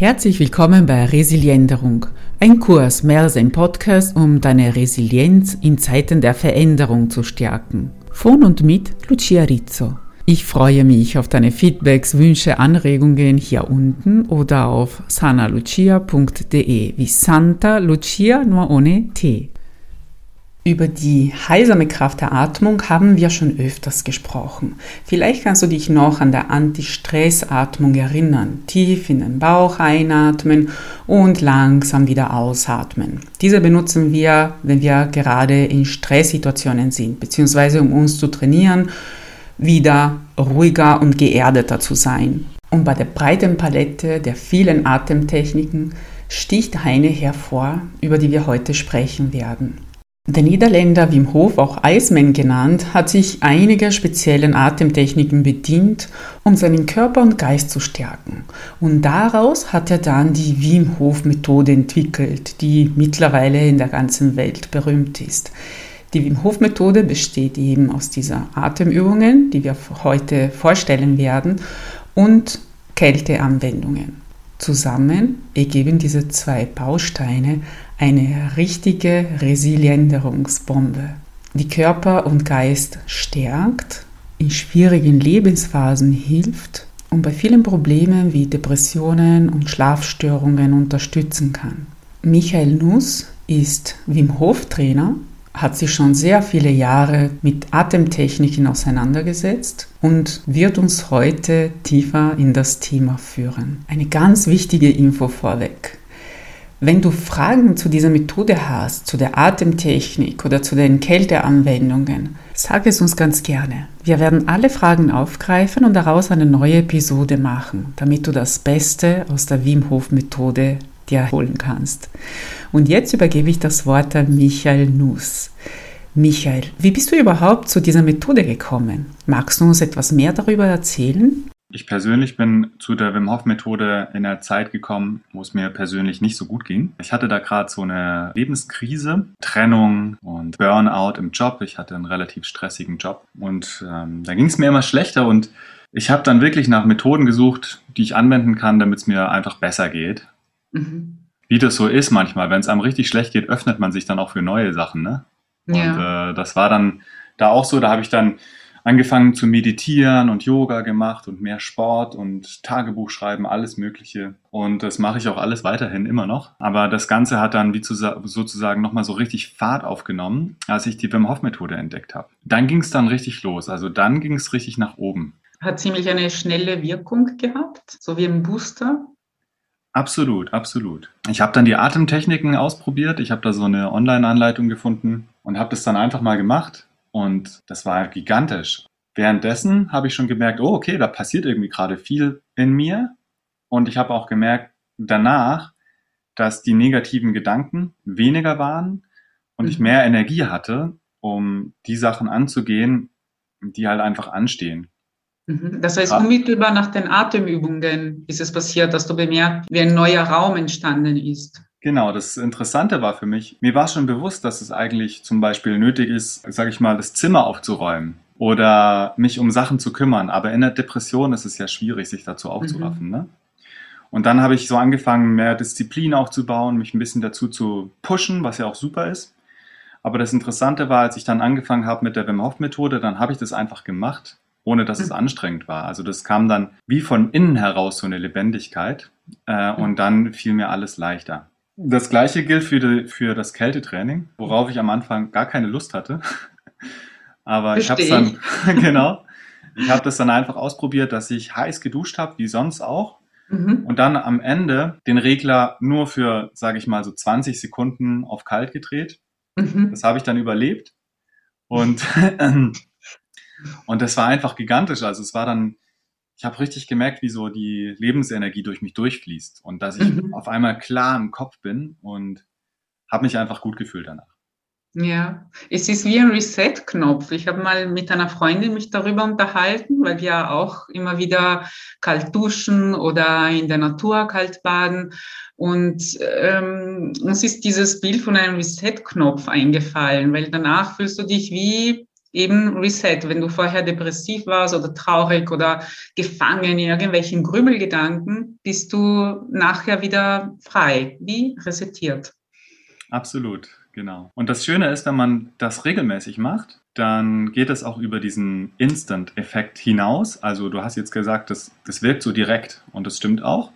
Herzlich willkommen bei Resilienderung, ein Kurs mehr als ein Podcast, um deine Resilienz in Zeiten der Veränderung zu stärken. Von und mit Lucia Rizzo. Ich freue mich auf deine Feedbacks, Wünsche, Anregungen hier unten oder auf sanalucia.de wie Santa Lucia nur ohne T. Über die heilsame Kraft der Atmung haben wir schon öfters gesprochen. Vielleicht kannst du dich noch an der Anti-Stress-Atmung erinnern. Tief in den Bauch einatmen und langsam wieder ausatmen. Diese benutzen wir, wenn wir gerade in Stresssituationen sind, beziehungsweise um uns zu trainieren, wieder ruhiger und geerdeter zu sein. Und bei der breiten Palette der vielen Atemtechniken sticht eine hervor, über die wir heute sprechen werden. Der Niederländer Wim Hof, auch Iceman genannt, hat sich einiger speziellen Atemtechniken bedient, um seinen Körper und Geist zu stärken. Und daraus hat er dann die Wim Hof Methode entwickelt, die mittlerweile in der ganzen Welt berühmt ist. Die Wim Hof Methode besteht eben aus dieser Atemübungen, die wir heute vorstellen werden, und Kälteanwendungen. Zusammen ergeben diese zwei Bausteine eine richtige Resilienderungsbombe, die Körper und Geist stärkt, in schwierigen Lebensphasen hilft und bei vielen Problemen wie Depressionen und Schlafstörungen unterstützen kann. Michael Nuss ist Wim Hof Trainer, hat sich schon sehr viele Jahre mit Atemtechniken auseinandergesetzt und wird uns heute tiefer in das Thema führen. Eine ganz wichtige Info vorweg. Wenn du Fragen zu dieser Methode hast, zu der Atemtechnik oder zu den Kälteanwendungen, sag es uns ganz gerne. Wir werden alle Fragen aufgreifen und daraus eine neue Episode machen, damit du das Beste aus der Wim Hof Methode dir holen kannst. Und jetzt übergebe ich das Wort an Michael Nuss. Michael, wie bist du überhaupt zu dieser Methode gekommen? Magst du uns etwas mehr darüber erzählen? Ich persönlich bin zu der Wim Hof Methode in der Zeit gekommen, wo es mir persönlich nicht so gut ging. Ich hatte da gerade so eine Lebenskrise, Trennung und Burnout im Job. Ich hatte einen relativ stressigen Job und ähm, da ging es mir immer schlechter und ich habe dann wirklich nach Methoden gesucht, die ich anwenden kann, damit es mir einfach besser geht. Mhm. Wie das so ist manchmal, wenn es einem richtig schlecht geht, öffnet man sich dann auch für neue Sachen. Ne? Ja. Und äh, das war dann da auch so. Da habe ich dann angefangen zu meditieren und Yoga gemacht und mehr Sport und Tagebuch schreiben, alles Mögliche. Und das mache ich auch alles weiterhin immer noch. Aber das Ganze hat dann wie zu, sozusagen nochmal so richtig Fahrt aufgenommen, als ich die Wim Hof Methode entdeckt habe. Dann ging es dann richtig los. Also dann ging es richtig nach oben. Hat ziemlich eine schnelle Wirkung gehabt, so wie ein Booster. Absolut, absolut. Ich habe dann die Atemtechniken ausprobiert. Ich habe da so eine Online-Anleitung gefunden und habe das dann einfach mal gemacht und das war gigantisch. Währenddessen habe ich schon gemerkt, oh, okay, da passiert irgendwie gerade viel in mir. Und ich habe auch gemerkt danach, dass die negativen Gedanken weniger waren und mhm. ich mehr Energie hatte, um die Sachen anzugehen, die halt einfach anstehen. Mhm. Das heißt, unmittelbar nach den Atemübungen ist es passiert, dass du bemerkt, wie ein neuer Raum entstanden ist. Genau, das Interessante war für mich, mir war schon bewusst, dass es eigentlich zum Beispiel nötig ist, sage ich mal, das Zimmer aufzuräumen oder mich um Sachen zu kümmern. Aber in der Depression ist es ja schwierig, sich dazu aufzuraffen. Mhm. Ne? Und dann habe ich so angefangen, mehr Disziplin aufzubauen, mich ein bisschen dazu zu pushen, was ja auch super ist. Aber das Interessante war, als ich dann angefangen habe mit der Wim Hof Methode, dann habe ich das einfach gemacht, ohne dass mhm. es anstrengend war. Also das kam dann wie von innen heraus so eine Lebendigkeit äh, mhm. und dann fiel mir alles leichter. Das gleiche gilt für, die, für das Kältetraining, worauf ich am Anfang gar keine Lust hatte. Aber Versteh ich habe es dann, genau, ich habe das dann einfach ausprobiert, dass ich heiß geduscht habe, wie sonst auch. Mhm. Und dann am Ende den Regler nur für, sage ich mal, so 20 Sekunden auf kalt gedreht. Mhm. Das habe ich dann überlebt. Und, und das war einfach gigantisch. Also es war dann ich habe richtig gemerkt, wie so die Lebensenergie durch mich durchfließt und dass ich mhm. auf einmal klar im Kopf bin und habe mich einfach gut gefühlt danach. Ja, es ist wie ein Reset-Knopf. Ich habe mal mit einer Freundin mich darüber unterhalten, weil wir auch immer wieder kalt duschen oder in der Natur kalt baden. Und ähm, uns ist dieses Bild von einem Reset-Knopf eingefallen, weil danach fühlst du dich wie eben Reset. Wenn du vorher depressiv warst oder traurig oder gefangen in irgendwelchen Grübelgedanken, bist du nachher wieder frei, wie resettiert. Absolut, genau. Und das Schöne ist, wenn man das regelmäßig macht, dann geht es auch über diesen Instant-Effekt hinaus. Also du hast jetzt gesagt, das, das wirkt so direkt und das stimmt auch.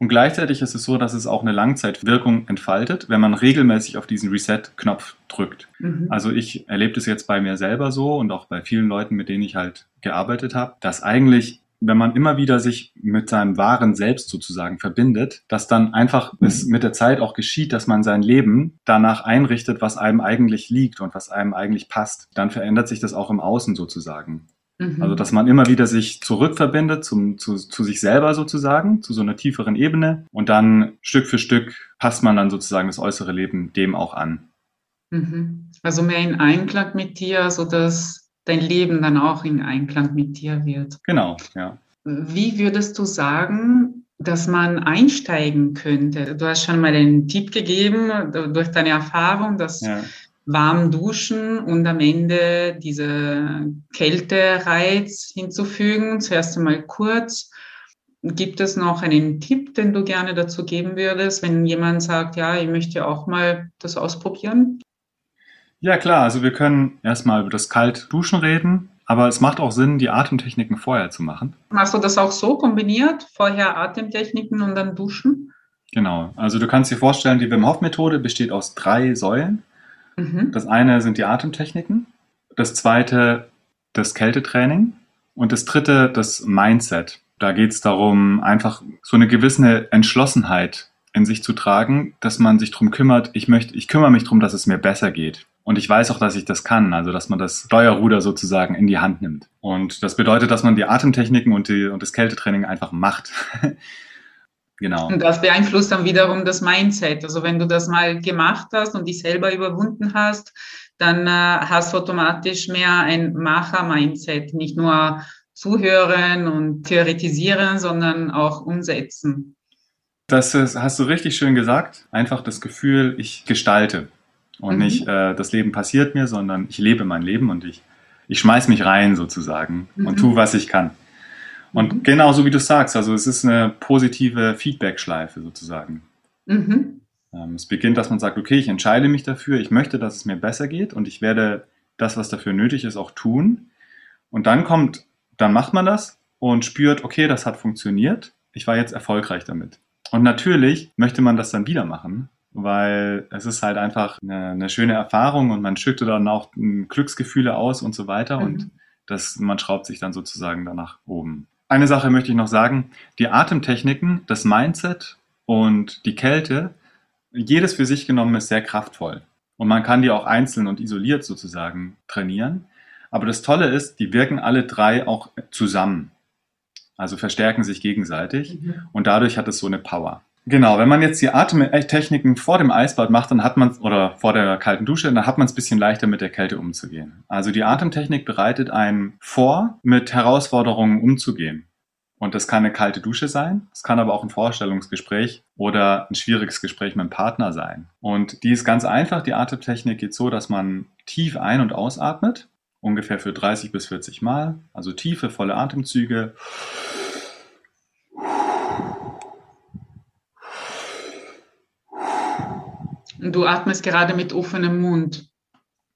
Und gleichzeitig ist es so, dass es auch eine Langzeitwirkung entfaltet, wenn man regelmäßig auf diesen Reset-Knopf drückt. Mhm. Also ich erlebe das jetzt bei mir selber so und auch bei vielen Leuten, mit denen ich halt gearbeitet habe, dass eigentlich wenn man immer wieder sich mit seinem wahren Selbst sozusagen verbindet, dass dann einfach es mit der Zeit auch geschieht, dass man sein Leben danach einrichtet, was einem eigentlich liegt und was einem eigentlich passt. Dann verändert sich das auch im Außen sozusagen. Mhm. Also, dass man immer wieder sich zurückverbindet zum, zu, zu sich selber sozusagen, zu so einer tieferen Ebene und dann Stück für Stück passt man dann sozusagen das äußere Leben dem auch an. Mhm. Also mehr in Einklang mit dir, so dass dein Leben dann auch in Einklang mit dir wird. Genau, ja. Wie würdest du sagen, dass man einsteigen könnte? Du hast schon mal einen Tipp gegeben durch deine Erfahrung, dass ja. Warm duschen und am Ende diese Kältereiz hinzufügen. Zuerst einmal kurz. Gibt es noch einen Tipp, den du gerne dazu geben würdest, wenn jemand sagt, ja, ich möchte auch mal das ausprobieren? Ja, klar. Also wir können erstmal über das Kaltduschen reden, aber es macht auch Sinn, die Atemtechniken vorher zu machen. Machst du das auch so kombiniert? Vorher Atemtechniken und dann duschen? Genau. Also du kannst dir vorstellen, die Wim Hof Methode besteht aus drei Säulen. Mhm. Das eine sind die Atemtechniken, das zweite das Kältetraining und das dritte das Mindset. Da geht es darum, einfach so eine gewisse Entschlossenheit in sich zu tragen, dass man sich darum kümmert, ich möchte, ich kümmere mich darum, dass es mir besser geht. Und ich weiß auch, dass ich das kann, also dass man das Steuerruder sozusagen in die Hand nimmt. Und das bedeutet, dass man die Atemtechniken und, die, und das Kältetraining einfach macht. genau. Und das beeinflusst dann wiederum das Mindset. Also wenn du das mal gemacht hast und dich selber überwunden hast, dann äh, hast du automatisch mehr ein Macher-Mindset, nicht nur zuhören und theoretisieren, sondern auch umsetzen. Das ist, hast du richtig schön gesagt. Einfach das Gefühl, ich gestalte. Und mhm. nicht, äh, das Leben passiert mir, sondern ich lebe mein Leben und ich, ich schmeiß mich rein sozusagen mhm. und tu, was ich kann. Und mhm. genau so wie du sagst, also es ist eine positive Feedback-Schleife sozusagen. Mhm. Ähm, es beginnt, dass man sagt, okay, ich entscheide mich dafür, ich möchte, dass es mir besser geht und ich werde das, was dafür nötig ist, auch tun. Und dann kommt, dann macht man das und spürt, okay, das hat funktioniert, ich war jetzt erfolgreich damit. Und natürlich möchte man das dann wieder machen weil es ist halt einfach eine, eine, schöne Erfahrung und man schüttet dann auch Glücksgefühle aus und so weiter mhm. und das, man schraubt sich dann sozusagen danach oben. Eine Sache möchte ich noch sagen, die Atemtechniken, das Mindset und die Kälte, jedes für sich genommen ist sehr kraftvoll. Und man kann die auch einzeln und isoliert sozusagen trainieren. Aber das Tolle ist, die wirken alle drei auch zusammen. Also verstärken sich gegenseitig. Mhm. Und dadurch hat es so eine Power. Genau, wenn man jetzt die Atemtechniken vor dem Eisbad macht, dann hat man oder vor der kalten Dusche, dann hat man es ein bisschen leichter mit der Kälte umzugehen. Also die Atemtechnik bereitet einen vor, mit Herausforderungen umzugehen. Und das kann eine kalte Dusche sein, es kann aber auch ein Vorstellungsgespräch oder ein schwieriges Gespräch mit dem Partner sein. Und die ist ganz einfach. Die Atemtechnik geht so, dass man tief ein- und ausatmet, ungefähr für 30 bis 40 Mal. Also tiefe, volle Atemzüge. Du atmest gerade mit offenem Mund.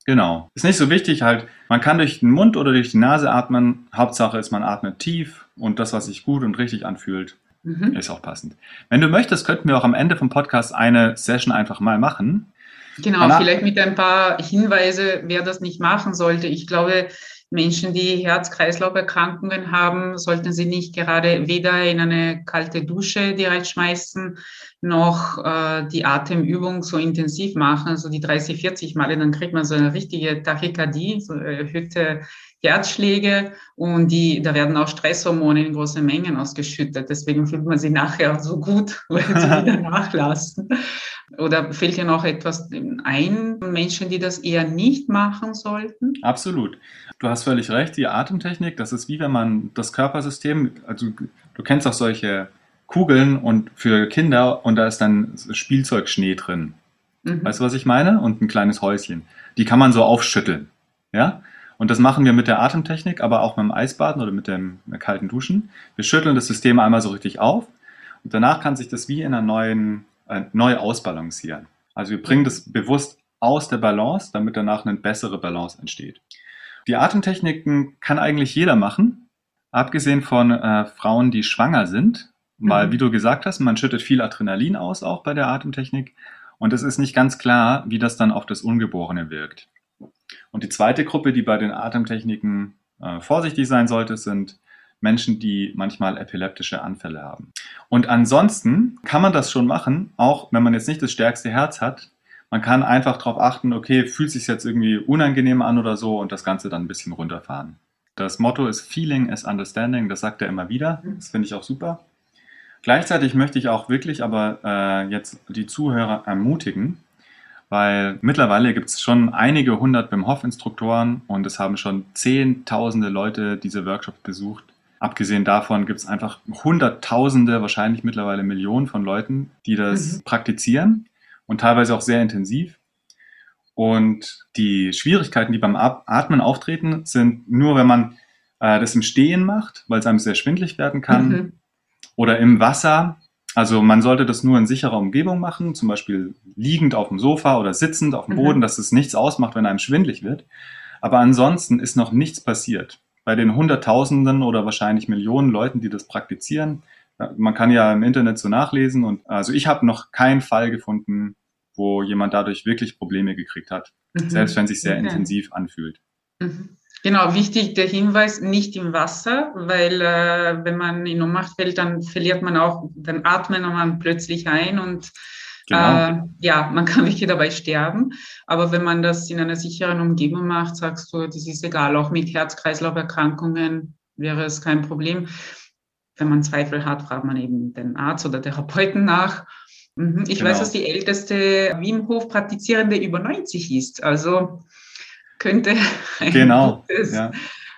Genau. Ist nicht so wichtig halt. Man kann durch den Mund oder durch die Nase atmen. Hauptsache ist, man atmet tief und das, was sich gut und richtig anfühlt, mhm. ist auch passend. Wenn du möchtest, könnten wir auch am Ende vom Podcast eine Session einfach mal machen. Genau, Danach vielleicht mit ein paar Hinweise, wer das nicht machen sollte. Ich glaube, Menschen, die Herz-Kreislauf-Erkrankungen haben, sollten sie nicht gerade weder in eine kalte Dusche direkt schmeißen, noch äh, die Atemübung so intensiv machen, so die 30, 40 Male, dann kriegt man so eine richtige Tachykardie, so erhöhte Herzschläge und die, da werden auch Stresshormone in großen Mengen ausgeschüttet. Deswegen fühlt man sich nachher so gut, weil sie wieder nachlassen. Oder fällt dir noch etwas ein, Menschen, die das eher nicht machen sollten? Absolut. Du hast völlig recht. Die Atemtechnik, das ist wie wenn man das Körpersystem, also du kennst auch solche Kugeln und für Kinder und da ist dann Spielzeugschnee drin. Mhm. Weißt du, was ich meine? Und ein kleines Häuschen. Die kann man so aufschütteln. Ja? Und das machen wir mit der Atemtechnik, aber auch mit dem Eisbaden oder mit dem kalten Duschen. Wir schütteln das System einmal so richtig auf und danach kann sich das wie in einer neuen, äh, neu ausbalancieren. Also wir bringen das bewusst aus der Balance, damit danach eine bessere Balance entsteht. Die Atemtechniken kann eigentlich jeder machen, abgesehen von äh, Frauen, die schwanger sind, weil, mhm. wie du gesagt hast, man schüttet viel Adrenalin aus auch bei der Atemtechnik und es ist nicht ganz klar, wie das dann auf das Ungeborene wirkt. Und die zweite Gruppe, die bei den Atemtechniken äh, vorsichtig sein sollte, sind Menschen, die manchmal epileptische Anfälle haben. Und ansonsten kann man das schon machen, auch wenn man jetzt nicht das stärkste Herz hat. Man kann einfach darauf achten, okay, fühlt sich jetzt irgendwie unangenehm an oder so und das Ganze dann ein bisschen runterfahren. Das Motto ist Feeling is Understanding, das sagt er immer wieder. Das finde ich auch super. Gleichzeitig möchte ich auch wirklich aber äh, jetzt die Zuhörer ermutigen, weil mittlerweile gibt es schon einige hundert Wim Hof-Instruktoren und es haben schon zehntausende Leute diese Workshops besucht. Abgesehen davon gibt es einfach hunderttausende, wahrscheinlich mittlerweile Millionen von Leuten, die das mhm. praktizieren und teilweise auch sehr intensiv. Und die Schwierigkeiten, die beim Atmen auftreten, sind nur, wenn man äh, das im Stehen macht, weil es einem sehr schwindlig werden kann, mhm. oder im Wasser, also man sollte das nur in sicherer Umgebung machen, zum Beispiel liegend auf dem Sofa oder sitzend auf dem Boden, mhm. dass es nichts ausmacht, wenn einem schwindlig wird. Aber ansonsten ist noch nichts passiert. Bei den Hunderttausenden oder wahrscheinlich Millionen Leuten, die das praktizieren, man kann ja im Internet so nachlesen und also ich habe noch keinen Fall gefunden, wo jemand dadurch wirklich Probleme gekriegt hat, mhm. selbst wenn es sich sehr okay. intensiv anfühlt. Mhm. Genau, wichtig der Hinweis, nicht im Wasser, weil äh, wenn man in Ohnmacht fällt, dann verliert man auch, dann atmet man plötzlich ein und genau. äh, ja, man kann wirklich dabei sterben. Aber wenn man das in einer sicheren Umgebung macht, sagst du, das ist egal, auch mit Herz-Kreislauf-Erkrankungen wäre es kein Problem. Wenn man Zweifel hat, fragt man eben den Arzt oder Therapeuten nach. Mhm. Ich genau. weiß, dass die älteste Wim Hof Praktizierende über 90 ist. Also könnte ein genau, gutes, ja.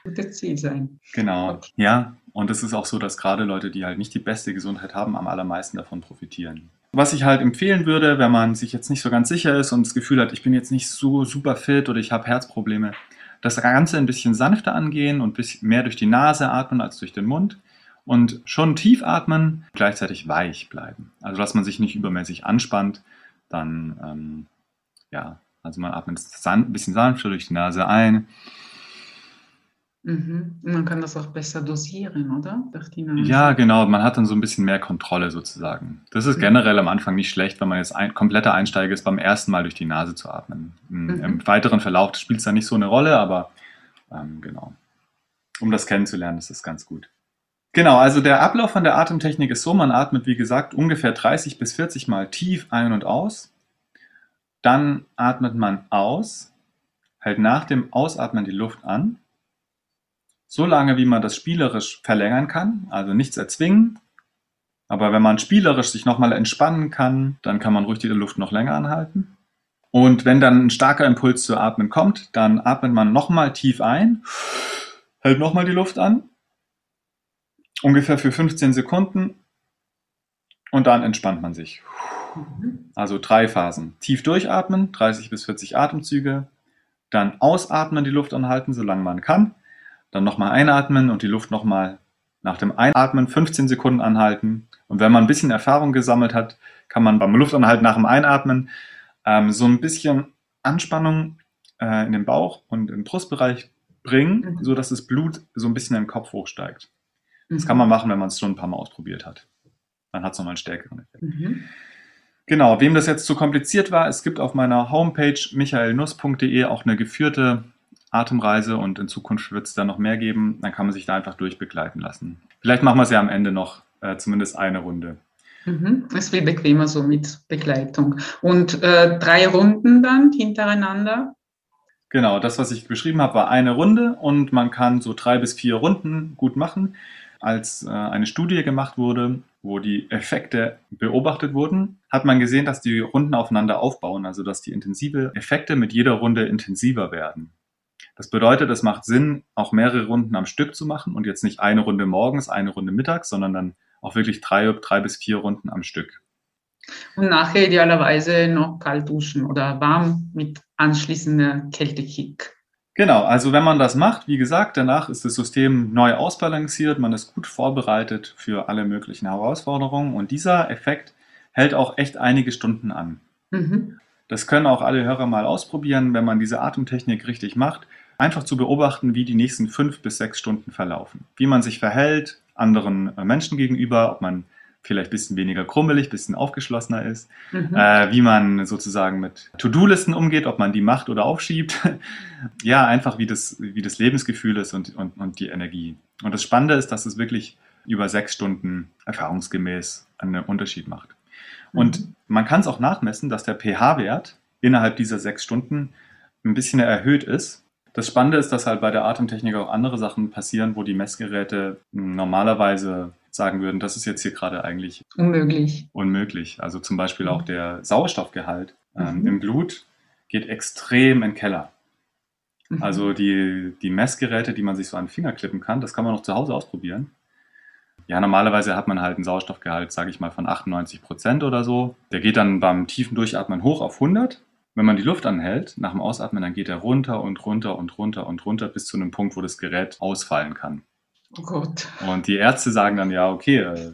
gutes Ziel sein. Genau, okay. ja. Und es ist auch so, dass gerade Leute, die halt nicht die beste Gesundheit haben, am allermeisten davon profitieren. Was ich halt empfehlen würde, wenn man sich jetzt nicht so ganz sicher ist und das Gefühl hat, ich bin jetzt nicht so super fit oder ich habe Herzprobleme, das Ganze ein bisschen sanfter angehen und mehr durch die Nase atmen als durch den Mund und schon tief atmen, gleichzeitig weich bleiben. Also dass man sich nicht übermäßig anspannt, dann ähm, ja, also man atmet ein bisschen sanfter durch die Nase ein. Mhm. Man kann das auch besser dosieren, oder? Ja, genau. Man hat dann so ein bisschen mehr Kontrolle sozusagen. Das ist mhm. generell am Anfang nicht schlecht, wenn man jetzt ein kompletter Einsteiger ist, beim ersten Mal durch die Nase zu atmen. Mhm. Im weiteren Verlauf spielt es da nicht so eine Rolle, aber ähm, genau. Um das kennenzulernen, ist das ganz gut. Genau, also der Ablauf von der Atemtechnik ist so, man atmet, wie gesagt, ungefähr 30 bis 40 Mal tief ein und aus. Dann atmet man aus, hält nach dem Ausatmen die Luft an, so lange wie man das spielerisch verlängern kann, also nichts erzwingen. Aber wenn man spielerisch sich nochmal entspannen kann, dann kann man ruhig die Luft noch länger anhalten. Und wenn dann ein starker Impuls zu atmen kommt, dann atmet man nochmal tief ein, hält nochmal die Luft an, ungefähr für 15 Sekunden und dann entspannt man sich. Also drei Phasen. Tief durchatmen, 30 bis 40 Atemzüge. Dann ausatmen, die Luft anhalten, solange man kann. Dann nochmal einatmen und die Luft nochmal nach dem Einatmen 15 Sekunden anhalten. Und wenn man ein bisschen Erfahrung gesammelt hat, kann man beim Luftanhalten nach dem Einatmen ähm, so ein bisschen Anspannung äh, in den Bauch und im Brustbereich bringen, mhm. sodass das Blut so ein bisschen den Kopf hochsteigt. Das kann man machen, wenn man es schon ein paar Mal ausprobiert hat. Dann hat es nochmal einen stärkeren Effekt. Mhm. Genau, wem das jetzt zu kompliziert war, es gibt auf meiner Homepage michaelnuss.de auch eine geführte Atemreise und in Zukunft wird es da noch mehr geben. Dann kann man sich da einfach durchbegleiten lassen. Vielleicht machen wir es ja am Ende noch äh, zumindest eine Runde. Mhm, ist viel bequemer so mit Begleitung. Und äh, drei Runden dann hintereinander? Genau, das, was ich beschrieben habe, war eine Runde und man kann so drei bis vier Runden gut machen. Als äh, eine Studie gemacht wurde, wo die Effekte beobachtet wurden, hat man gesehen, dass die Runden aufeinander aufbauen, also dass die intensive Effekte mit jeder Runde intensiver werden. Das bedeutet, es macht Sinn, auch mehrere Runden am Stück zu machen und jetzt nicht eine Runde morgens, eine Runde mittags, sondern dann auch wirklich drei, drei bis vier Runden am Stück. Und nachher idealerweise noch kalt duschen oder warm mit anschließender Kältekick. Genau, also wenn man das macht, wie gesagt, danach ist das System neu ausbalanciert, man ist gut vorbereitet für alle möglichen Herausforderungen und dieser Effekt hält auch echt einige Stunden an. Mhm. Das können auch alle Hörer mal ausprobieren, wenn man diese Atemtechnik richtig macht, einfach zu beobachten, wie die nächsten fünf bis sechs Stunden verlaufen, wie man sich verhält anderen äh, Menschen gegenüber, ob man vielleicht ein bisschen weniger krummelig, ein bisschen aufgeschlossener ist, mhm. äh, wie man sozusagen mit To-Do-Listen umgeht, ob man die macht oder aufschiebt. ja, einfach wie das, wie das Lebensgefühl ist und, und, und die Energie. Und das Spannende ist, dass es wirklich über sechs Stunden erfahrungsgemäß einen Unterschied macht. Und mhm. Man kann es auch nachmessen, dass der pH-Wert innerhalb dieser sechs Stunden ein bisschen erhöht ist. Das Spannende ist, dass halt bei der Atemtechnik auch andere Sachen passieren, wo die Messgeräte normalerweise sagen würden, das ist jetzt hier gerade eigentlich unmöglich. Unmöglich. Also zum Beispiel auch mhm. der Sauerstoffgehalt ähm, mhm. im Blut geht extrem in den Keller. Mhm. Also die, die Messgeräte, die man sich so an den Finger klippen kann, das kann man noch zu Hause ausprobieren. Ja, normalerweise hat man halt einen Sauerstoffgehalt, sage ich mal, von 98 Prozent oder so. Der geht dann beim tiefen Durchatmen hoch auf 100. Wenn man die Luft anhält, nach dem Ausatmen, dann geht er runter und runter und runter und runter bis zu einem Punkt, wo das Gerät ausfallen kann. Oh Gott. Und die Ärzte sagen dann, ja, okay, äh,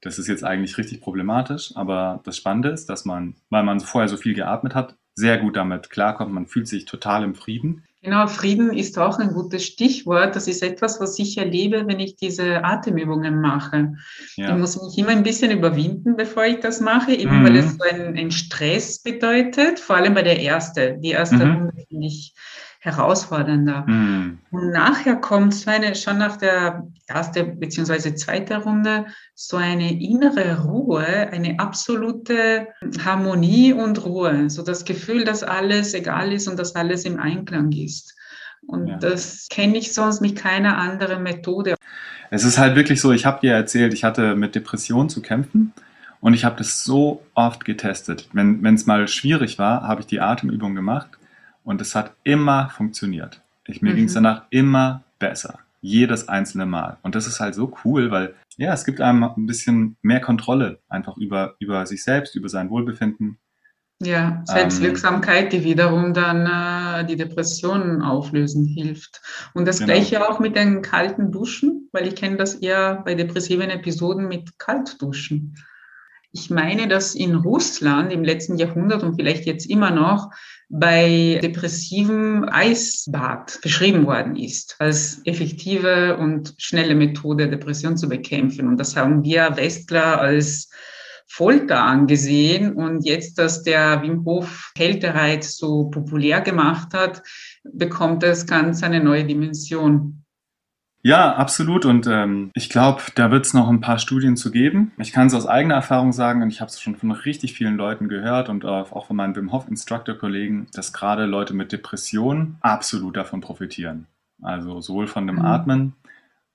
das ist jetzt eigentlich richtig problematisch, aber das Spannende ist, dass man, weil man vorher so viel geatmet hat, sehr gut damit klarkommt. Man fühlt sich total im Frieden. Genau, Frieden ist auch ein gutes Stichwort. Das ist etwas, was ich erlebe, wenn ich diese Atemübungen mache. Ja. Ich muss mich immer ein bisschen überwinden, bevor ich das mache, eben mhm. weil es so ein, ein, Stress bedeutet, vor allem bei der erste. Die erste mhm. Runde finde ich herausfordernder. Mhm. Und nachher kommt so eine, schon nach der ersten bzw. zweiten Runde, so eine innere Ruhe, eine absolute Harmonie und Ruhe. So das Gefühl, dass alles egal ist und dass alles im Einklang ist. Und ja. das kenne ich sonst mit keiner anderen Methode. Es ist halt wirklich so, ich habe dir erzählt, ich hatte mit Depressionen zu kämpfen. Und ich habe das so oft getestet. Wenn es mal schwierig war, habe ich die Atemübung gemacht und es hat immer funktioniert. Ich, mir mhm. ging es danach immer besser. Jedes einzelne Mal. Und das ist halt so cool, weil ja, es gibt einem ein bisschen mehr Kontrolle einfach über, über sich selbst, über sein Wohlbefinden. Ja, Selbstwirksamkeit, die wiederum dann äh, die Depressionen auflösen hilft. Und das genau. gleiche auch mit den kalten Duschen, weil ich kenne das eher bei depressiven Episoden mit Kaltduschen. Ich meine, dass in Russland im letzten Jahrhundert und vielleicht jetzt immer noch bei depressivem Eisbad beschrieben worden ist, als effektive und schnelle Methode, Depression zu bekämpfen. Und das haben wir Westler als Folter angesehen. Und jetzt, dass der Wim Hof Kältereiz so populär gemacht hat, bekommt es ganz eine neue Dimension. Ja, absolut. Und ähm, ich glaube, da wird es noch ein paar Studien zu geben. Ich kann es aus eigener Erfahrung sagen und ich habe es schon von richtig vielen Leuten gehört und auch von meinen Wim Hof Instructor-Kollegen, dass gerade Leute mit Depressionen absolut davon profitieren. Also sowohl von dem mhm. Atmen,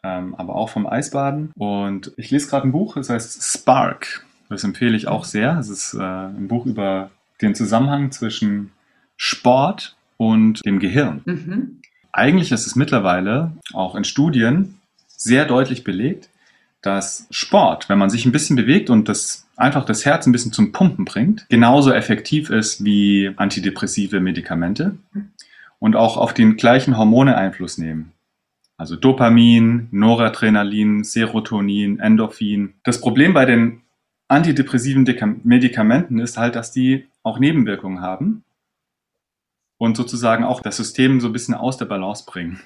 ähm, aber auch vom Eisbaden. Und ich lese gerade ein Buch, das heißt Spark. Das empfehle ich auch sehr. Es ist äh, ein Buch über den Zusammenhang zwischen Sport und dem Gehirn. Mhm. Eigentlich ist es mittlerweile auch in Studien sehr deutlich belegt, dass Sport, wenn man sich ein bisschen bewegt und das einfach das Herz ein bisschen zum Pumpen bringt, genauso effektiv ist wie antidepressive Medikamente und auch auf den gleichen Hormone Einfluss nehmen. Also Dopamin, Noradrenalin, Serotonin, Endorphin. Das Problem bei den antidepressiven Medikamenten ist halt, dass die auch Nebenwirkungen haben und sozusagen auch das System so ein bisschen aus der Balance bringen.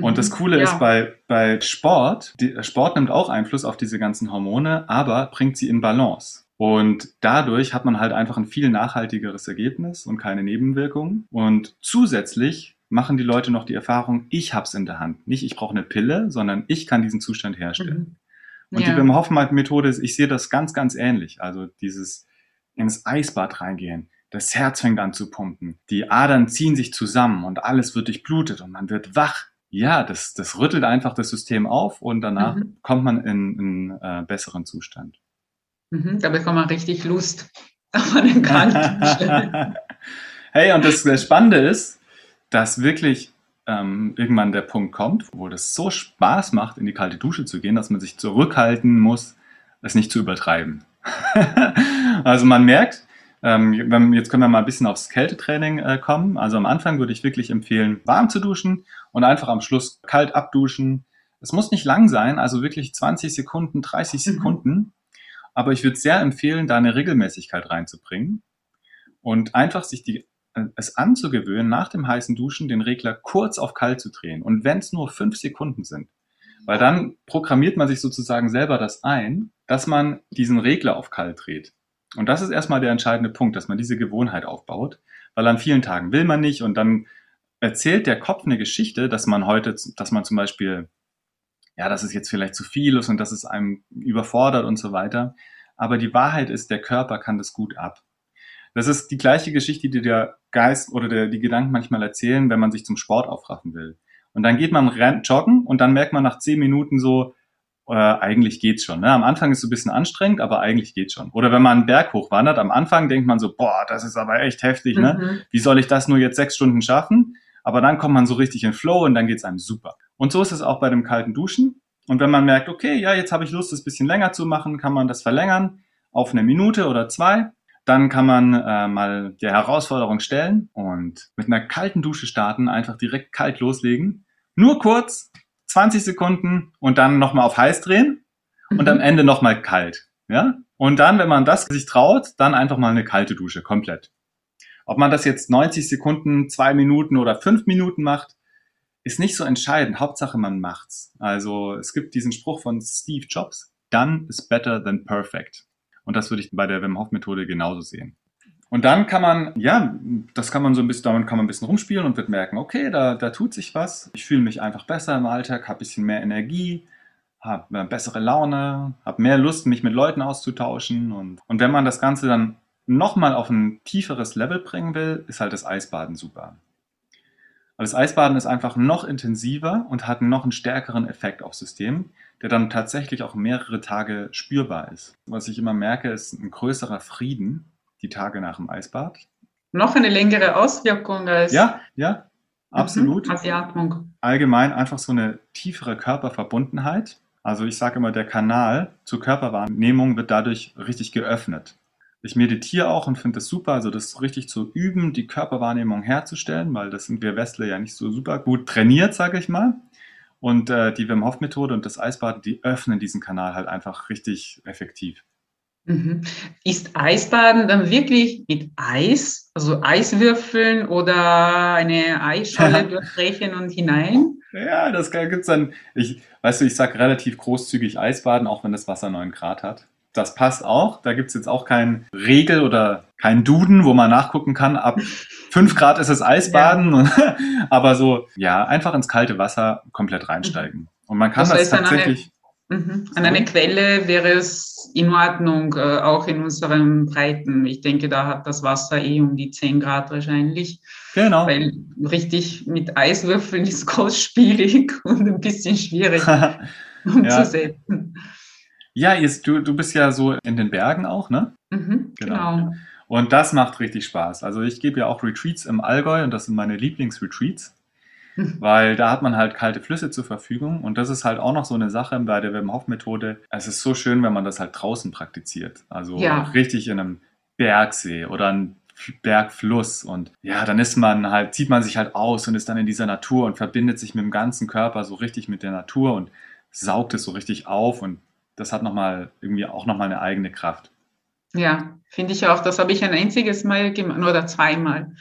Und das mhm. Coole ja. ist bei, bei Sport, die, Sport nimmt auch Einfluss auf diese ganzen Hormone, aber bringt sie in Balance. Und dadurch hat man halt einfach ein viel nachhaltigeres Ergebnis und keine Nebenwirkungen. Und zusätzlich machen die Leute noch die Erfahrung, ich hab's in der Hand. Nicht ich brauche eine Pille, sondern ich kann diesen Zustand herstellen. Mhm. Und ja. die Wim Hof Methode ist, ich sehe das ganz, ganz ähnlich. Also dieses ins Eisbad reingehen, das Herz fängt an zu pumpen. Die Adern ziehen sich zusammen und alles wird durchblutet und man wird wach. Ja, das, das rüttelt einfach das System auf und danach mhm. kommt man in einen äh, besseren Zustand. Mhm, da bekommt man richtig Lust auf einen kalten Hey, und das, das Spannende ist, dass wirklich ähm, irgendwann der Punkt kommt, wo das so Spaß macht, in die kalte Dusche zu gehen, dass man sich zurückhalten muss, es nicht zu übertreiben. also man merkt, Ähm, jetzt können wir mal ein bisschen aufs Kältetraining äh, kommen. Also am Anfang würde ich wirklich empfehlen, warm zu duschen und einfach am Schluss kalt abduschen. Es muss nicht lang sein, also wirklich 20 Sekunden, 30 mhm. Sekunden. Aber ich würde sehr empfehlen, da eine Regelmäßigkeit reinzubringen und einfach sich die, äh, es anzugewöhnen, nach dem heißen Duschen den Regler kurz auf kalt zu drehen. Und wenn es nur fünf Sekunden sind, weil dann programmiert man sich sozusagen selber das ein, dass man diesen Regler auf kalt dreht. Und das ist erstmal der entscheidende Punkt, dass man diese Gewohnheit aufbaut, weil an vielen Tagen will man nicht und dann erzählt der Kopf eine Geschichte, dass man heute, dass man zum Beispiel ja, dass es jetzt vielleicht zu viel ist und dass es einem überfordert und so weiter. Aber die Wahrheit ist, der Körper kann das gut ab. Das ist die gleiche Geschichte, die der Geist oder der, die Gedanken manchmal erzählen, wenn man sich zum Sport aufraffen will. Und dann geht man joggen und dann merkt man nach zehn Minuten so, äh, eigentlich geht's schon. Ne? Am Anfang ist es so ein bisschen anstrengend, aber eigentlich geht's schon. Oder wenn man einen Berg hochwandert, am Anfang denkt man so, boah, das ist aber echt heftig, ne? Mhm. Wie soll ich das nur jetzt sechs Stunden schaffen? Aber dann kommt man so richtig in Flow und dann geht's einem super. Und so ist es auch bei dem kalten Duschen. Und wenn man merkt, okay, ja, jetzt habe ich Lust, ein bisschen länger zu machen, kann man das verlängern auf eine Minute oder zwei. Dann kann man äh, mal die Herausforderung stellen und mit einer kalten Dusche starten, einfach direkt kalt loslegen. Nur kurz, 20 Sekunden und dann nochmal auf heiß drehen und mhm. am Ende nochmal kalt. Ja? Und dann, wenn man das sich traut, dann einfach mal eine kalte Dusche, komplett. Ob man das jetzt 90 Sekunden, zwei Minuten oder fünf Minuten macht, ist nicht so entscheidend. Hauptsache, man macht's. Also es gibt diesen Spruch von Steve Jobs, done is better than perfect. Und das würde ich bei der Wim Hof Methode genauso sehen. Und dann kann man, ja, das kann man so ein bisschen, damit kann man ein bisschen rumspielen und wird merken, okay, da, da tut sich was. Ich fühle mich einfach besser im Alltag, habe ein bisschen mehr Energie, habe bessere Laune, habe mehr Lust, mich mit Leuten auszutauschen. Und, und wenn man das Ganze dann nochmal auf ein tieferes Level bringen will, ist halt das Eisbaden super. Aber das Eisbaden ist einfach noch intensiver und hat noch einen stärkeren Effekt aufs System, der dann tatsächlich auch mehrere Tage spürbar ist. Was ich immer merke, ist ein größerer Frieden die Tage nach dem Eisbad. Noch eine längere Auswirkung als. Ja, ja, absolut. Mhm, als die Atmung. Allgemein einfach so eine tiefere Körperverbundenheit. Also ich sage immer, der Kanal zur Körperwahrnehmung wird dadurch richtig geöffnet. Ich meditiere auch und finde es super, also das richtig zu üben, die Körperwahrnehmung herzustellen, weil das sind wir Westler ja nicht so super gut trainiert, sage ich mal. Und äh, die Wim Hof Methode und das Eisbaden, die öffnen diesen Kanal halt einfach richtig effektiv. Mhm. Ist Eisbaden dann wirklich mit Eis, also Eiswürfeln oder eine Eisscholle durchbrechen und hinein? Ja, das gibt es dann. Ich, weißt du, ich sage relativ großzügig Eisbaden, auch wenn das Wasser 9 Grad hat das passt auch. Da gibt's jetzt auch kein Regel oder kein Duden, wo man nachgucken kann. Ab fünf Grad ist es Eisbaden. Ja. aber so, ja, einfach ins kalte Wasser komplett reinsteigen. Und man kann das, das tatsächlich. An eine, mhm. an eine Quelle wäre es in Ordnung, äh, auch in unseren Breiten. Ich denke, da hat das Wasser eh um die 10 Grad wahrscheinlich. Genau. Weil richtig mit Eiswürfeln ist kostspielig und ein bisschen schwierig umzusetzen. Ja. Ja, jetzt, du, du bist ja so in den Bergen auch, ne? Mhm, genau. genau. Und das macht richtig Spaß. Also ich gebe ja auch Retreats im Allgäu und das sind meine Lieblingsretreats. Weil da hat man halt kalte Flüsse zur Verfügung und das ist halt auch noch so eine Sache bei der Wim Hof Methode. Es ist so schön, wenn man das halt draußen praktiziert. Also ja. richtig in einem Bergsee oder einem Bergfluss und ja, dann ist man halt, zieht man sich halt aus und ist dann in dieser Natur und verbindet sich mit dem ganzen Körper so richtig mit der Natur und saugt es so richtig auf und das hat nochmal irgendwie auch nochmal eine eigene Kraft. Ja, finde ich auch. Das habe ich ein einziges Mal gemacht oder zweimal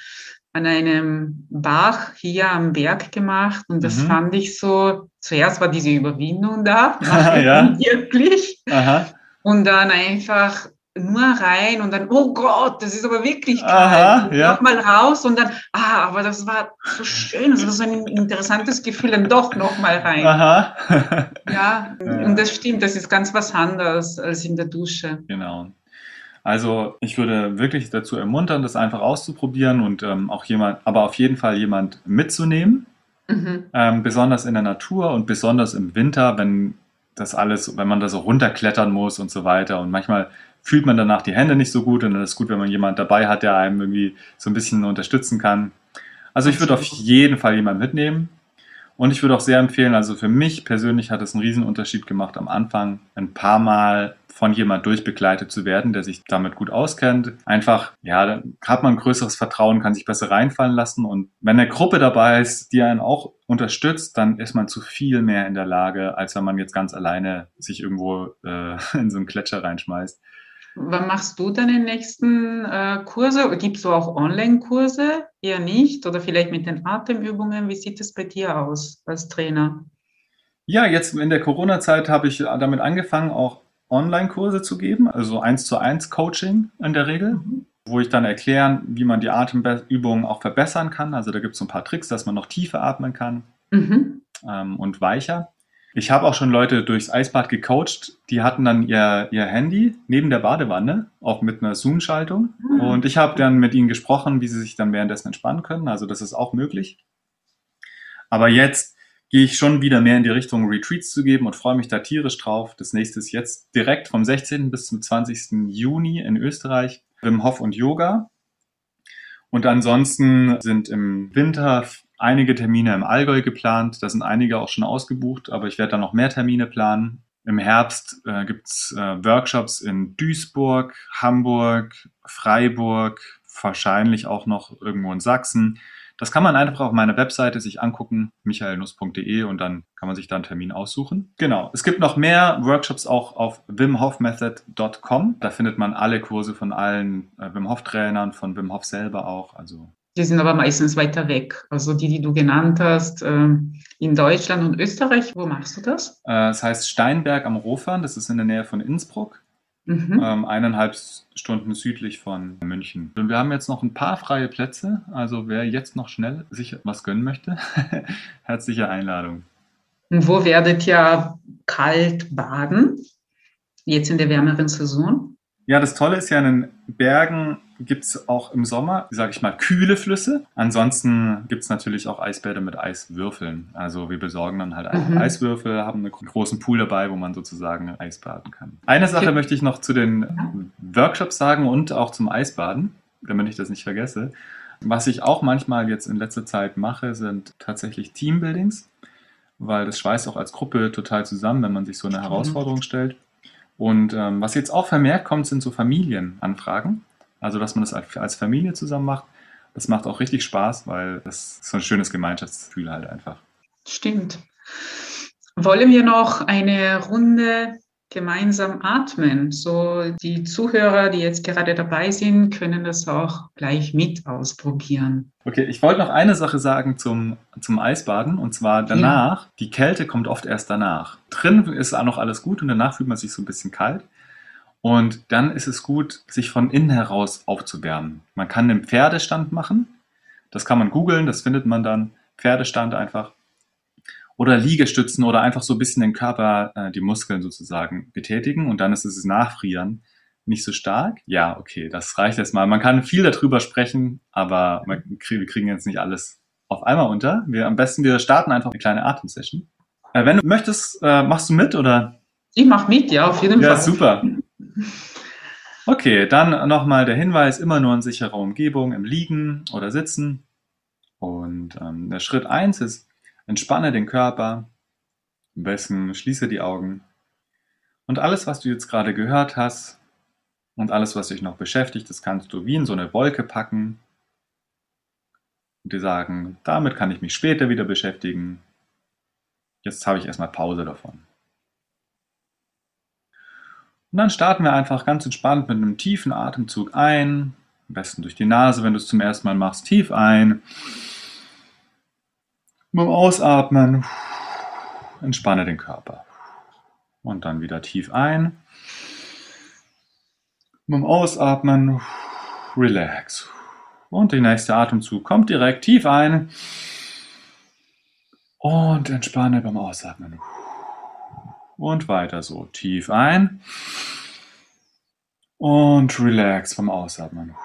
an einem Bach hier am Berg gemacht und das mhm. fand ich so, zuerst war diese Überwindung da, ja. wirklich. Aha. Und dann einfach nur rein und dann, oh Gott, das ist aber wirklich. Aha, ja. Nochmal raus und dann, ah, aber das war so schön, das war so ein interessantes Gefühl, dann doch nochmal rein. Aha. ja, ja, und das stimmt, das ist ganz was anderes als in der Dusche. Genau. Also ich würde wirklich dazu ermuntern, das einfach auszuprobieren und ähm, auch jemand, aber auf jeden Fall jemand mitzunehmen. Mhm. Ähm, besonders in der Natur und besonders im Winter, wenn das alles, wenn man da so runterklettern muss und so weiter. Und manchmal fühlt man danach die Hände nicht so gut und dann ist es gut, wenn man jemand dabei hat, der einem irgendwie so ein bisschen unterstützen kann. Also ich würde auf jeden Fall jemanden mitnehmen. Und ich würde auch sehr empfehlen, also für mich persönlich hat es einen Unterschied gemacht am Anfang, ein paar Mal von jemand durchbegleitet zu werden, der sich damit gut auskennt. Einfach, ja, dann hat man ein größeres Vertrauen, kann sich besser reinfallen lassen. Und wenn eine Gruppe dabei ist, die einen auch unterstützt, dann ist man zu viel mehr in der Lage, als wenn man jetzt ganz alleine sich irgendwo äh, in so einen Gletscher reinschmeißt. Wann machst du deine nächsten äh, Kurse? Gibst du auch Online-Kurse? Eher nicht? Oder vielleicht mit den Atemübungen? Wie sieht es bei dir aus als Trainer? Ja, jetzt in der Corona-Zeit habe ich damit angefangen, auch Online-Kurse zu geben, also eins zu eins Coaching in der Regel, mhm. wo ich dann erklären, wie man die Atemübungen auch verbessern kann. Also da gibt es so ein paar Tricks, dass man noch tiefer atmen kann mhm. ähm, und weicher. Ich habe auch schon Leute durchs Eisbad gecoacht, die hatten dann ihr, ihr Handy neben der Badewanne, auch mit einer Zoom-Schaltung. Mhm. Und ich habe dann mit ihnen gesprochen, wie sie sich dann währenddessen entspannen können. Also das ist auch möglich. Aber jetzt gehe ich schon wieder mehr in die Richtung Retreats zu geben und freue mich da tierisch drauf. Das nächste ist jetzt direkt vom 16. bis zum 20. Juni in Österreich, Wim Hof und Yoga. Und ansonsten sind im Winter einige Termine im Allgäu geplant. Da sind einige auch schon ausgebucht, aber ich werde da noch mehr Termine planen. Im Herbst äh, gibt's äh, Workshops in Duisburg, Hamburg, Freiburg, wahrscheinlich auch noch irgendwo in Sachsen. Das kann man einfach auf meiner Webseite sich angucken, michaelnuss.de und dann kann man sich da einen Termin aussuchen. Genau. Es gibt noch mehr Workshops auch auf wimhofmethod.com. Da findet man alle Kurse von allen äh, Wim Hof Trainern, von Wim Hof selber auch. Also die sind aber meistens weiter weg. Also die, die du genannt hast, ähm, in Deutschland und Österreich, wo machst du das? Äh, es heißt Steinberg am Rofern, das ist in der Nähe von Innsbruck. Mhm. Ähm, eineinhalb Stunden südlich von München. Und wir haben jetzt noch ein paar freie Plätze. Also wer jetzt noch schnell sich was gönnen möchte, herzliche Einladung. Und wo werdet ihr kalt baden? Jetzt in der wärmeren Saison? Ja, das Tolle ist ja in den Bergen gibt es auch im Sommer, sage ich mal, kühle Flüsse. Ansonsten gibt es natürlich auch Eisbäder mit Eiswürfeln. Also wir besorgen dann halt einfach mhm. Eiswürfel, haben einen großen Pool dabei, wo man sozusagen Eisbaden kann. Eine Sache okay. möchte ich noch zu den Workshops sagen und auch zum Eisbaden, damit ich das nicht vergesse. Was ich auch manchmal jetzt in letzter Zeit mache, sind tatsächlich Teambuildings, weil das schweißt auch als Gruppe total zusammen, wenn man sich so eine Herausforderung stellt. Und ähm, was jetzt auch vermehrt kommt, sind so Familienanfragen. Also, dass man das als Familie zusammen macht. Das macht auch richtig Spaß, weil das ist so ein schönes Gemeinschaftsgefühl halt einfach. Stimmt. Wollen wir noch eine Runde gemeinsam atmen? So die Zuhörer, die jetzt gerade dabei sind, können das auch gleich mit ausprobieren. Okay, ich wollte noch eine Sache sagen zum, zum Eisbaden und zwar danach. Ja. Die Kälte kommt oft erst danach. Drin ist auch noch alles gut und danach fühlt man sich so ein bisschen kalt. Und dann ist es gut, sich von innen heraus aufzuwärmen. Man kann einen Pferdestand machen. Das kann man googeln, das findet man dann. Pferdestand einfach. Oder Liegestützen oder einfach so ein bisschen den Körper, äh, die Muskeln sozusagen betätigen und dann ist es Nachfrieren nicht so stark. Ja, okay, das reicht jetzt mal. Man kann viel darüber sprechen, aber man, wir kriegen jetzt nicht alles auf einmal unter. Wir am besten, wir starten einfach eine kleine Atemsession. Äh, wenn du möchtest, äh, machst du mit oder? Ich mach mit, ja, auf jeden ja, Fall. Ja, super. Okay, dann nochmal der Hinweis, immer nur in sicherer Umgebung, im Liegen oder Sitzen. Und ähm, der Schritt 1 ist, entspanne den Körper, am besten schließe die Augen. Und alles, was du jetzt gerade gehört hast und alles, was dich noch beschäftigt, das kannst du wie in so eine Wolke packen und dir sagen, damit kann ich mich später wieder beschäftigen. Jetzt habe ich erstmal Pause davon. Und dann starten wir einfach ganz entspannt mit einem tiefen Atemzug ein. Am besten durch die Nase, wenn du es zum ersten Mal machst, tief ein. Beim Ausatmen entspanne den Körper. Und dann wieder tief ein. Beim Ausatmen relax. Und der nächste Atemzug kommt direkt tief ein. Und entspanne beim Ausatmen. Und weiter so. Tief ein. Und relax vom Ausatmen.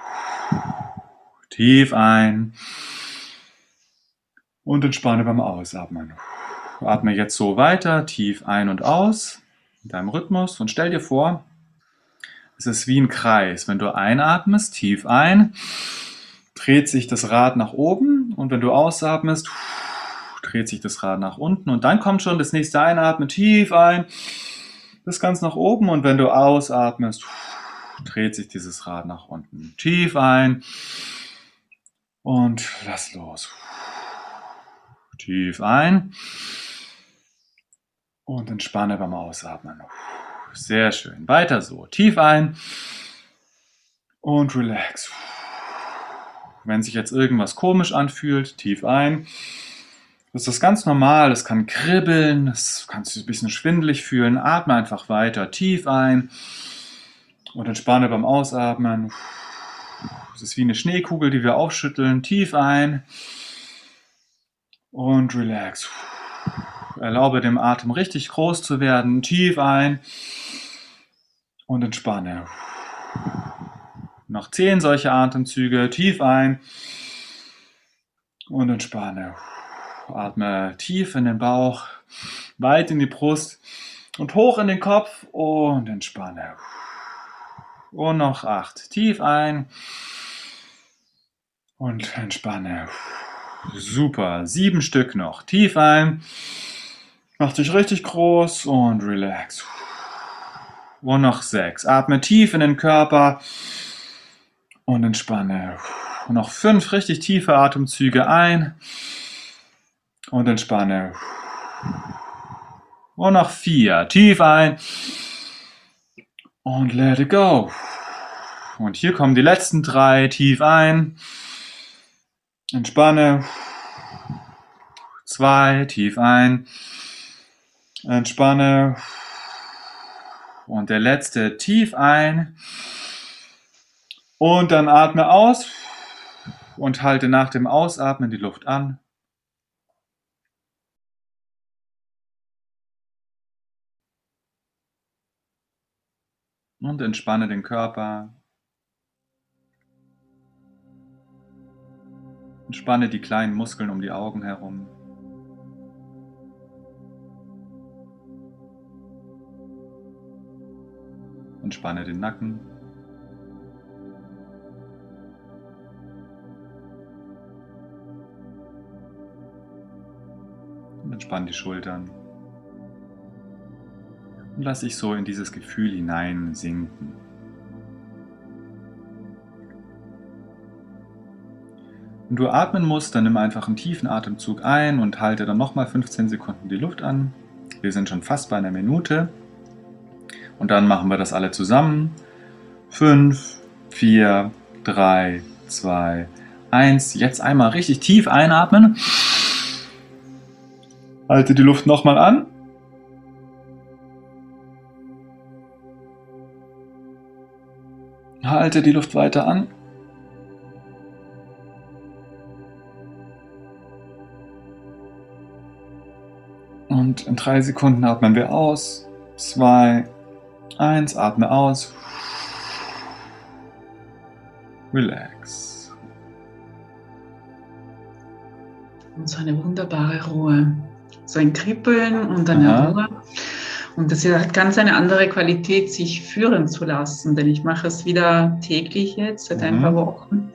Tief ein. Und entspanne beim Ausatmen. Atme jetzt so weiter, tief ein und aus, in deinem Rhythmus. Und stell dir vor, es ist wie ein Kreis. Wenn du einatmest, tief ein, dreht sich das Rad nach oben. Und wenn du ausatmest, dreht sich das Rad nach unten. Und dann kommt schon das nächste Einatmen, tief ein bis ganz nach oben und wenn du ausatmest, dreht sich dieses Rad nach unten. Tief ein und lass los. Tief ein und entspanne beim Ausatmen. Sehr schön. Weiter so. Tief ein und relax. Wenn sich jetzt irgendwas komisch anfühlt, tief ein. Das ist ganz normal, das kann kribbeln, das kannst du ein bisschen schwindelig fühlen. Atme einfach weiter, tief ein und entspanne beim Ausatmen. Es ist wie eine Schneekugel, die wir aufschütteln. Tief ein und relax. Erlaube dem Atem richtig groß zu werden. Tief ein und entspanne. Noch zehn solche Atemzüge. Tief ein und entspanne. Atme tief in den Bauch, weit in die Brust und hoch in den Kopf und entspanne. Und noch acht. Tief ein und entspanne. Super. Sieben Stück noch. Tief ein. Mach dich richtig groß und relax. Und noch sechs. Atme tief in den Körper und entspanne. Und noch fünf richtig tiefe Atemzüge ein und entspanne. Und noch vier. Tief ein und let it go. Und hier kommen die letzten drei. Tief ein. Entspanne. Zwei. Tief ein. Entspanne. Und der letzte tief ein. Und dann atme aus und halte nach dem Ausatmen die Luft an. Und entspanne den Körper. Entspanne die kleinen Muskeln um die Augen herum. Entspanne den Nacken. Und entspann die Schultern. Und lass dich so in dieses Gefühl hinein sinken. Wenn du atmen musst, dann nimm einfach einen tiefen Atemzug ein und halte dann nochmal 15 Sekunden die Luft an. Wir sind schon fast bei einer Minute. Und dann machen wir das alle zusammen. 5, 4, 3, 2, 1. Jetzt einmal richtig tief einatmen. Halte die Luft nochmal an. Halte die Luft weiter an. Und in drei Sekunden atmen wir aus. Zwei, Eins, atme aus. Relax. Und so eine wunderbare Ruhe. So ein Kribbeln und eine Aha. Ruhe. Und das hat ganz eine andere Qualität, sich führen zu lassen, denn ich mache es wieder täglich jetzt seit ein mhm. paar Wochen.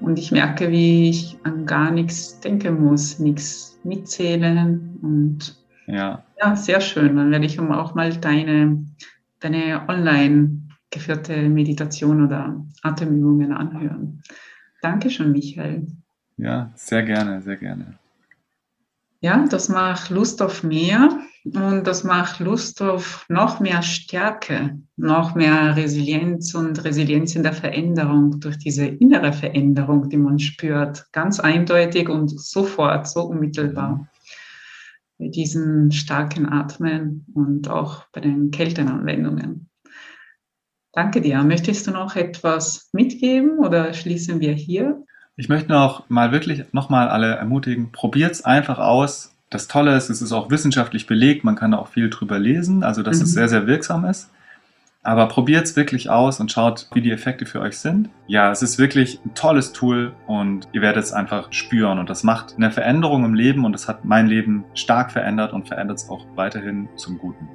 Und ich merke, wie ich an gar nichts denken muss, nichts mitzählen. Und ja, ja sehr schön. Dann werde ich auch mal deine deine online geführte Meditation oder Atemübungen anhören. Dankeschön, Michael. Ja, sehr gerne, sehr gerne. Ja, das macht Lust auf mehr und das macht Lust auf noch mehr Stärke, noch mehr Resilienz und Resilienz in der Veränderung durch diese innere Veränderung, die man spürt, ganz eindeutig und sofort, so unmittelbar bei diesen starken Atmen und auch bei den Kältenanwendungen. Danke dir. Möchtest du noch etwas mitgeben oder schließen wir hier? Ich möchte noch mal wirklich nochmal alle ermutigen, probiert es einfach aus. Das Tolle ist, es ist auch wissenschaftlich belegt, man kann auch viel drüber lesen, also dass mhm. es sehr, sehr wirksam ist. Aber probiert es wirklich aus und schaut, wie die Effekte für euch sind. Ja, es ist wirklich ein tolles Tool und ihr werdet es einfach spüren. Und das macht eine Veränderung im Leben und das hat mein Leben stark verändert und verändert es auch weiterhin zum Guten.